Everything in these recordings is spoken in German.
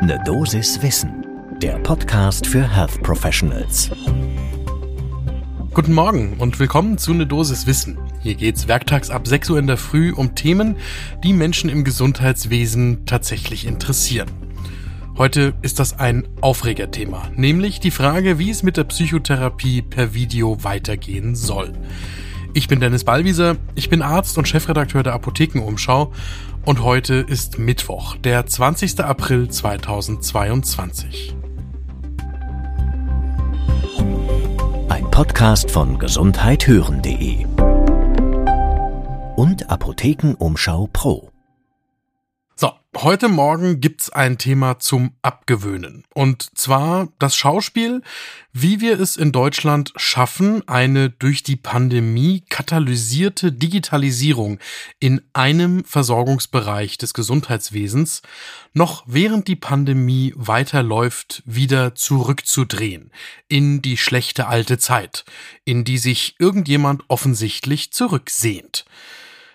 Ne Dosis Wissen, der Podcast für Health Professionals. Guten Morgen und willkommen zu Ne Dosis Wissen. Hier geht's werktags ab 6 Uhr in der Früh um Themen, die Menschen im Gesundheitswesen tatsächlich interessieren. Heute ist das ein Aufregerthema, nämlich die Frage, wie es mit der Psychotherapie per Video weitergehen soll. Ich bin Dennis Ballwieser, ich bin Arzt und Chefredakteur der Apothekenumschau und heute ist Mittwoch, der 20. April 2022. Ein Podcast von gesundheithören.de und Apothekenumschau Pro. Heute Morgen gibt's ein Thema zum Abgewöhnen. Und zwar das Schauspiel, wie wir es in Deutschland schaffen, eine durch die Pandemie katalysierte Digitalisierung in einem Versorgungsbereich des Gesundheitswesens noch während die Pandemie weiterläuft, wieder zurückzudrehen in die schlechte alte Zeit, in die sich irgendjemand offensichtlich zurücksehnt.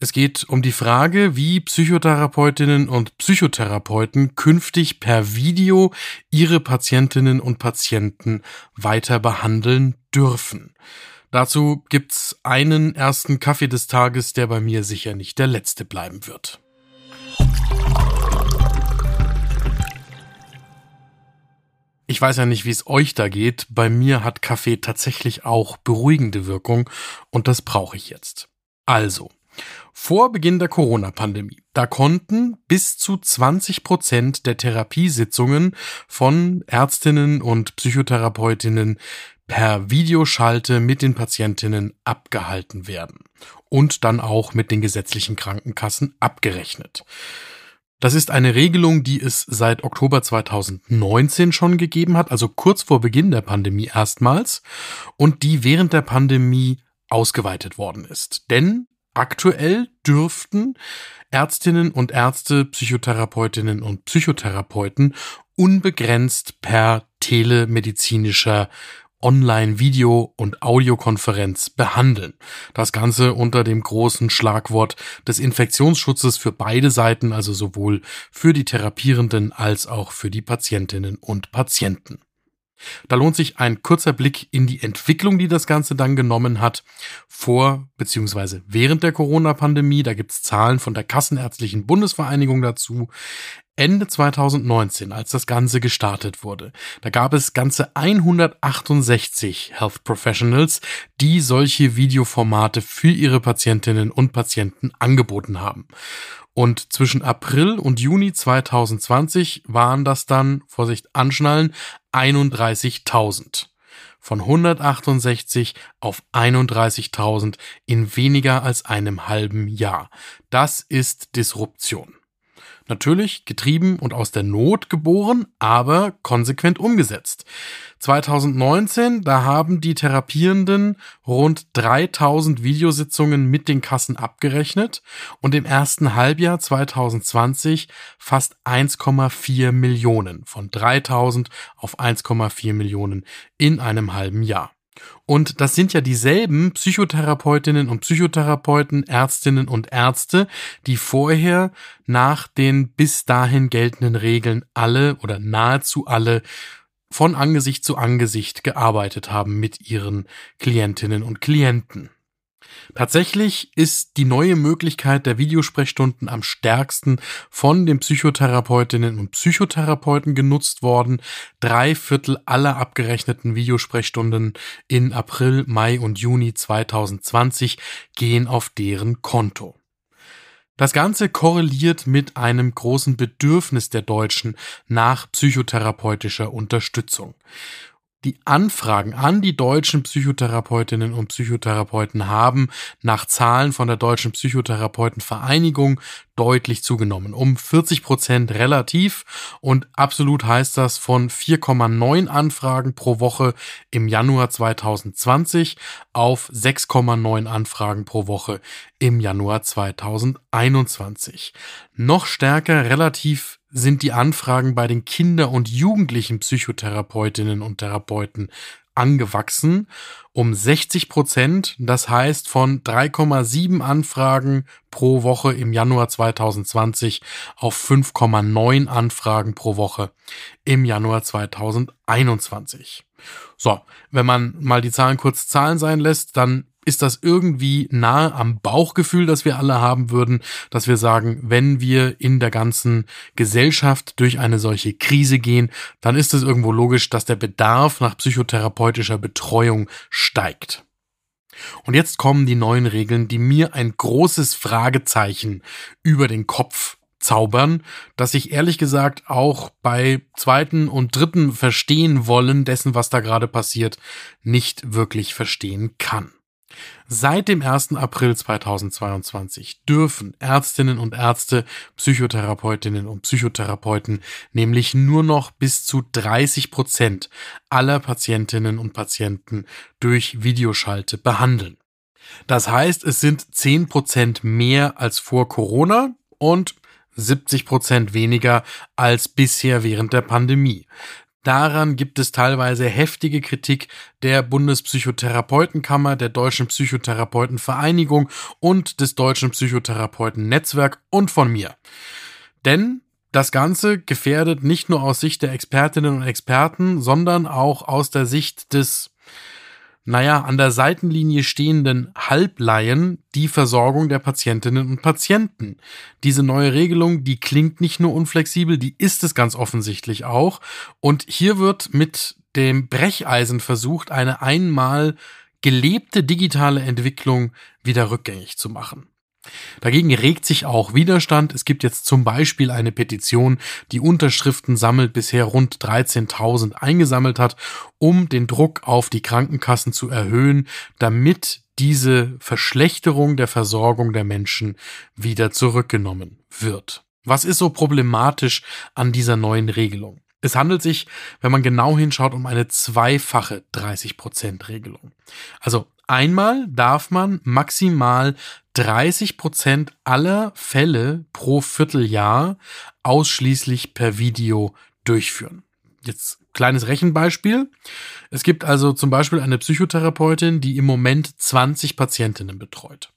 Es geht um die Frage, wie Psychotherapeutinnen und Psychotherapeuten künftig per Video ihre Patientinnen und Patienten weiter behandeln dürfen. Dazu gibt's einen ersten Kaffee des Tages, der bei mir sicher nicht der letzte bleiben wird. Ich weiß ja nicht, wie es euch da geht. Bei mir hat Kaffee tatsächlich auch beruhigende Wirkung und das brauche ich jetzt. Also, vor Beginn der Corona-Pandemie, da konnten bis zu 20 Prozent der Therapiesitzungen von Ärztinnen und Psychotherapeutinnen per Videoschalte mit den Patientinnen abgehalten werden und dann auch mit den gesetzlichen Krankenkassen abgerechnet. Das ist eine Regelung, die es seit Oktober 2019 schon gegeben hat, also kurz vor Beginn der Pandemie erstmals, und die während der Pandemie ausgeweitet worden ist. Denn Aktuell dürften Ärztinnen und Ärzte, Psychotherapeutinnen und Psychotherapeuten unbegrenzt per telemedizinischer Online-Video- und Audiokonferenz behandeln. Das Ganze unter dem großen Schlagwort des Infektionsschutzes für beide Seiten, also sowohl für die Therapierenden als auch für die Patientinnen und Patienten. Da lohnt sich ein kurzer Blick in die Entwicklung, die das Ganze dann genommen hat, vor bzw. während der Corona-Pandemie. Da gibt's Zahlen von der Kassenärztlichen Bundesvereinigung dazu. Ende 2019, als das Ganze gestartet wurde, da gab es ganze 168 Health Professionals, die solche Videoformate für ihre Patientinnen und Patienten angeboten haben. Und zwischen April und Juni 2020 waren das dann, Vorsicht anschnallen, 31.000. Von 168 auf 31.000 in weniger als einem halben Jahr. Das ist Disruption. Natürlich getrieben und aus der Not geboren, aber konsequent umgesetzt. 2019, da haben die Therapierenden rund 3000 Videositzungen mit den Kassen abgerechnet und im ersten Halbjahr 2020 fast 1,4 Millionen von 3000 auf 1,4 Millionen in einem halben Jahr. Und das sind ja dieselben Psychotherapeutinnen und Psychotherapeuten, Ärztinnen und Ärzte, die vorher nach den bis dahin geltenden Regeln alle oder nahezu alle von Angesicht zu Angesicht gearbeitet haben mit ihren Klientinnen und Klienten. Tatsächlich ist die neue Möglichkeit der Videosprechstunden am stärksten von den Psychotherapeutinnen und Psychotherapeuten genutzt worden. Drei Viertel aller abgerechneten Videosprechstunden in April, Mai und Juni 2020 gehen auf deren Konto. Das Ganze korreliert mit einem großen Bedürfnis der Deutschen nach psychotherapeutischer Unterstützung die Anfragen an die deutschen Psychotherapeutinnen und Psychotherapeuten haben nach Zahlen von der Deutschen Psychotherapeutenvereinigung deutlich zugenommen. Um 40 Prozent relativ und absolut heißt das von 4,9 Anfragen pro Woche im Januar 2020 auf 6,9 Anfragen pro Woche im Januar 2021. Noch stärker relativ sind die Anfragen bei den Kinder- und Jugendlichen Psychotherapeutinnen und Therapeuten angewachsen um 60 Prozent. Das heißt von 3,7 Anfragen pro Woche im Januar 2020 auf 5,9 Anfragen pro Woche im Januar 2021. So, wenn man mal die Zahlen kurz Zahlen sein lässt, dann ist das irgendwie nahe am Bauchgefühl, das wir alle haben würden, dass wir sagen, wenn wir in der ganzen Gesellschaft durch eine solche Krise gehen, dann ist es irgendwo logisch, dass der Bedarf nach psychotherapeutischer Betreuung steigt. Und jetzt kommen die neuen Regeln, die mir ein großes Fragezeichen über den Kopf zaubern, dass ich ehrlich gesagt auch bei zweiten und dritten Verstehen wollen dessen, was da gerade passiert, nicht wirklich verstehen kann. Seit dem 1. April 2022 dürfen Ärztinnen und Ärzte, Psychotherapeutinnen und Psychotherapeuten nämlich nur noch bis zu 30 Prozent aller Patientinnen und Patienten durch Videoschalte behandeln. Das heißt, es sind 10 Prozent mehr als vor Corona und 70 Prozent weniger als bisher während der Pandemie. Daran gibt es teilweise heftige Kritik der Bundespsychotherapeutenkammer, der Deutschen Psychotherapeutenvereinigung und des Deutschen Psychotherapeutennetzwerk und von mir. Denn das Ganze gefährdet nicht nur aus Sicht der Expertinnen und Experten, sondern auch aus der Sicht des naja, an der Seitenlinie stehenden Halbleien die Versorgung der Patientinnen und Patienten. Diese neue Regelung, die klingt nicht nur unflexibel, die ist es ganz offensichtlich auch. Und hier wird mit dem Brecheisen versucht, eine einmal gelebte digitale Entwicklung wieder rückgängig zu machen. Dagegen regt sich auch Widerstand. Es gibt jetzt zum Beispiel eine Petition, die Unterschriften sammelt, bisher rund 13.000 eingesammelt hat, um den Druck auf die Krankenkassen zu erhöhen, damit diese Verschlechterung der Versorgung der Menschen wieder zurückgenommen wird. Was ist so problematisch an dieser neuen Regelung? Es handelt sich, wenn man genau hinschaut, um eine zweifache 30%-Regelung. Also einmal darf man maximal 30 Prozent aller Fälle pro Vierteljahr ausschließlich per Video durchführen. Jetzt kleines Rechenbeispiel. Es gibt also zum Beispiel eine Psychotherapeutin, die im Moment 20 Patientinnen betreut.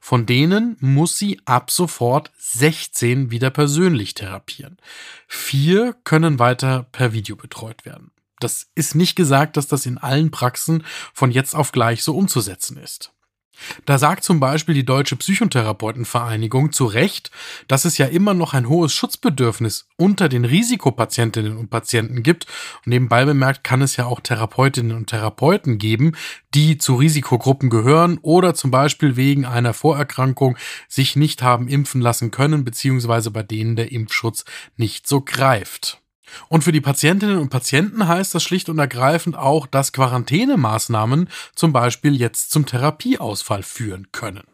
Von denen muss sie ab sofort 16 wieder persönlich therapieren. Vier können weiter per Video betreut werden. Das ist nicht gesagt, dass das in allen Praxen von jetzt auf gleich so umzusetzen ist. Da sagt zum Beispiel die Deutsche Psychotherapeutenvereinigung zu Recht, dass es ja immer noch ein hohes Schutzbedürfnis unter den Risikopatientinnen und Patienten gibt. Und nebenbei bemerkt kann es ja auch Therapeutinnen und Therapeuten geben, die zu Risikogruppen gehören oder zum Beispiel wegen einer Vorerkrankung sich nicht haben impfen lassen können, beziehungsweise bei denen der Impfschutz nicht so greift. Und für die Patientinnen und Patienten heißt das schlicht und ergreifend auch, dass Quarantänemaßnahmen zum Beispiel jetzt zum Therapieausfall führen können.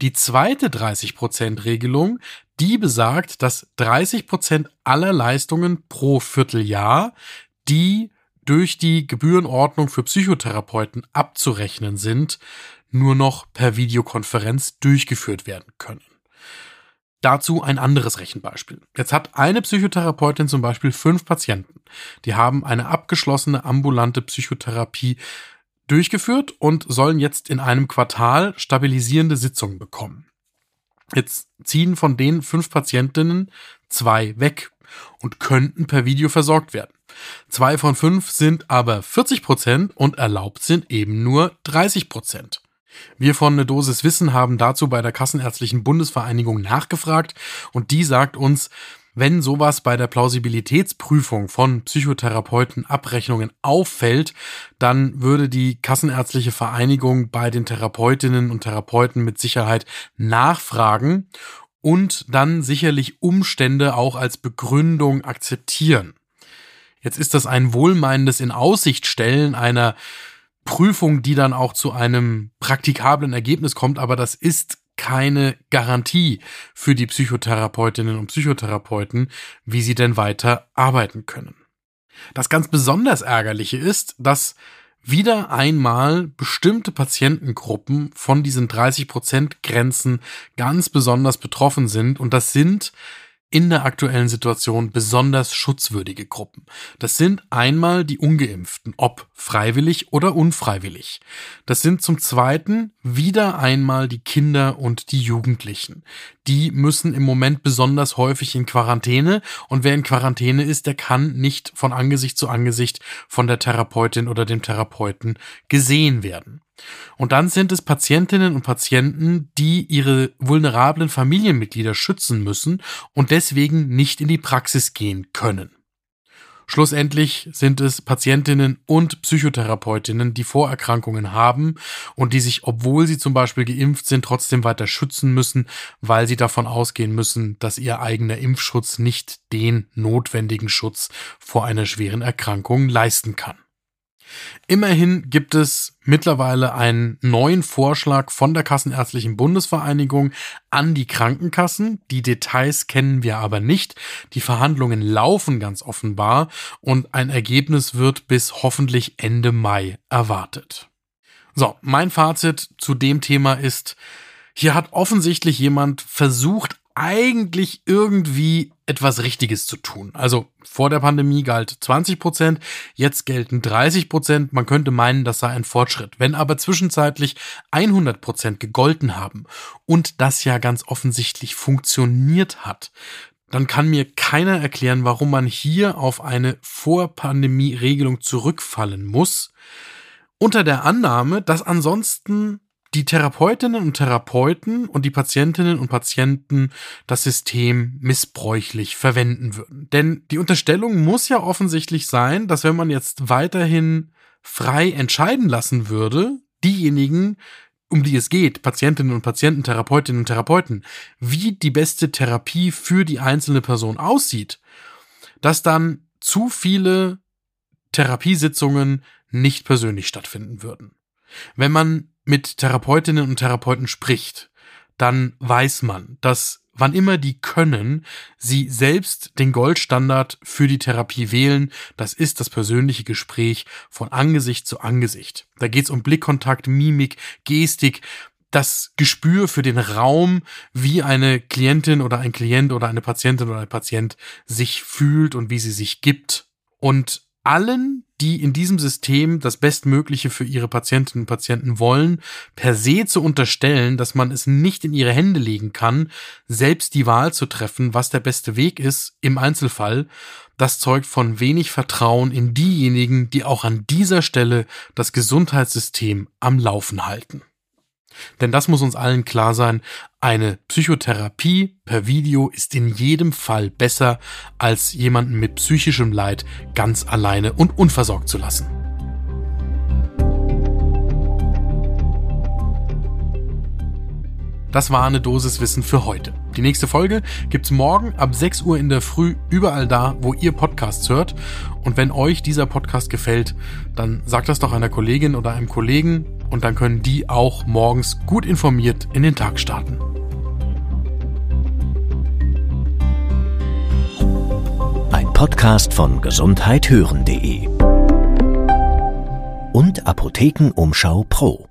Die zweite 30%-Regelung, die besagt, dass 30% aller Leistungen pro Vierteljahr, die durch die Gebührenordnung für Psychotherapeuten abzurechnen sind, nur noch per Videokonferenz durchgeführt werden können. Dazu ein anderes Rechenbeispiel. Jetzt hat eine Psychotherapeutin zum Beispiel fünf Patienten. Die haben eine abgeschlossene ambulante Psychotherapie durchgeführt und sollen jetzt in einem Quartal stabilisierende Sitzungen bekommen. Jetzt ziehen von den fünf Patientinnen zwei weg und könnten per Video versorgt werden. Zwei von fünf sind aber 40 Prozent und erlaubt sind eben nur 30 Prozent. Wir von Ne Dosis Wissen haben dazu bei der Kassenärztlichen Bundesvereinigung nachgefragt und die sagt uns, wenn sowas bei der Plausibilitätsprüfung von Psychotherapeuten Abrechnungen auffällt, dann würde die Kassenärztliche Vereinigung bei den Therapeutinnen und Therapeuten mit Sicherheit nachfragen und dann sicherlich Umstände auch als Begründung akzeptieren. Jetzt ist das ein wohlmeinendes in Aussicht stellen einer Prüfung, die dann auch zu einem praktikablen Ergebnis kommt, aber das ist keine Garantie für die Psychotherapeutinnen und Psychotherapeuten, wie sie denn weiter arbeiten können. Das ganz besonders ärgerliche ist, dass wieder einmal bestimmte Patientengruppen von diesen 30% Grenzen ganz besonders betroffen sind und das sind in der aktuellen Situation besonders schutzwürdige Gruppen. Das sind einmal die ungeimpften, ob freiwillig oder unfreiwillig. Das sind zum Zweiten wieder einmal die Kinder und die Jugendlichen. Die müssen im Moment besonders häufig in Quarantäne und wer in Quarantäne ist, der kann nicht von Angesicht zu Angesicht von der Therapeutin oder dem Therapeuten gesehen werden. Und dann sind es Patientinnen und Patienten, die ihre vulnerablen Familienmitglieder schützen müssen und deswegen nicht in die Praxis gehen können. Schlussendlich sind es Patientinnen und Psychotherapeutinnen, die Vorerkrankungen haben und die sich, obwohl sie zum Beispiel geimpft sind, trotzdem weiter schützen müssen, weil sie davon ausgehen müssen, dass ihr eigener Impfschutz nicht den notwendigen Schutz vor einer schweren Erkrankung leisten kann. Immerhin gibt es mittlerweile einen neuen Vorschlag von der Kassenärztlichen Bundesvereinigung an die Krankenkassen. Die Details kennen wir aber nicht. Die Verhandlungen laufen ganz offenbar und ein Ergebnis wird bis hoffentlich Ende Mai erwartet. So, mein Fazit zu dem Thema ist, hier hat offensichtlich jemand versucht, eigentlich irgendwie etwas Richtiges zu tun. Also vor der Pandemie galt 20 Prozent, jetzt gelten 30 Prozent. Man könnte meinen, das sei ein Fortschritt. Wenn aber zwischenzeitlich 100 Prozent gegolten haben und das ja ganz offensichtlich funktioniert hat, dann kann mir keiner erklären, warum man hier auf eine Vorpandemie-Regelung zurückfallen muss, unter der Annahme, dass ansonsten die Therapeutinnen und Therapeuten und die Patientinnen und Patienten das System missbräuchlich verwenden würden. Denn die Unterstellung muss ja offensichtlich sein, dass wenn man jetzt weiterhin frei entscheiden lassen würde, diejenigen, um die es geht, Patientinnen und Patienten, Therapeutinnen und Therapeuten, wie die beste Therapie für die einzelne Person aussieht, dass dann zu viele Therapiesitzungen nicht persönlich stattfinden würden. Wenn man mit Therapeutinnen und Therapeuten spricht, dann weiß man, dass wann immer die können, sie selbst den Goldstandard für die Therapie wählen. Das ist das persönliche Gespräch von Angesicht zu Angesicht. Da geht's um Blickkontakt, Mimik, Gestik, das Gespür für den Raum, wie eine Klientin oder ein Klient oder eine Patientin oder ein Patient sich fühlt und wie sie sich gibt. Und allen, die in diesem System das Bestmögliche für ihre Patientinnen und Patienten wollen, per se zu unterstellen, dass man es nicht in ihre Hände legen kann, selbst die Wahl zu treffen, was der beste Weg ist im Einzelfall, das zeugt von wenig Vertrauen in diejenigen, die auch an dieser Stelle das Gesundheitssystem am Laufen halten. Denn das muss uns allen klar sein, eine Psychotherapie per Video ist in jedem Fall besser, als jemanden mit psychischem Leid ganz alleine und unversorgt zu lassen. Das war eine Dosis Wissen für heute. Die nächste Folge gibt's morgen ab 6 Uhr in der Früh überall da, wo ihr Podcasts hört. Und wenn euch dieser Podcast gefällt, dann sagt das doch einer Kollegin oder einem Kollegen und dann können die auch morgens gut informiert in den Tag starten. Ein Podcast von gesundheithören.de und Apothekenumschau Pro.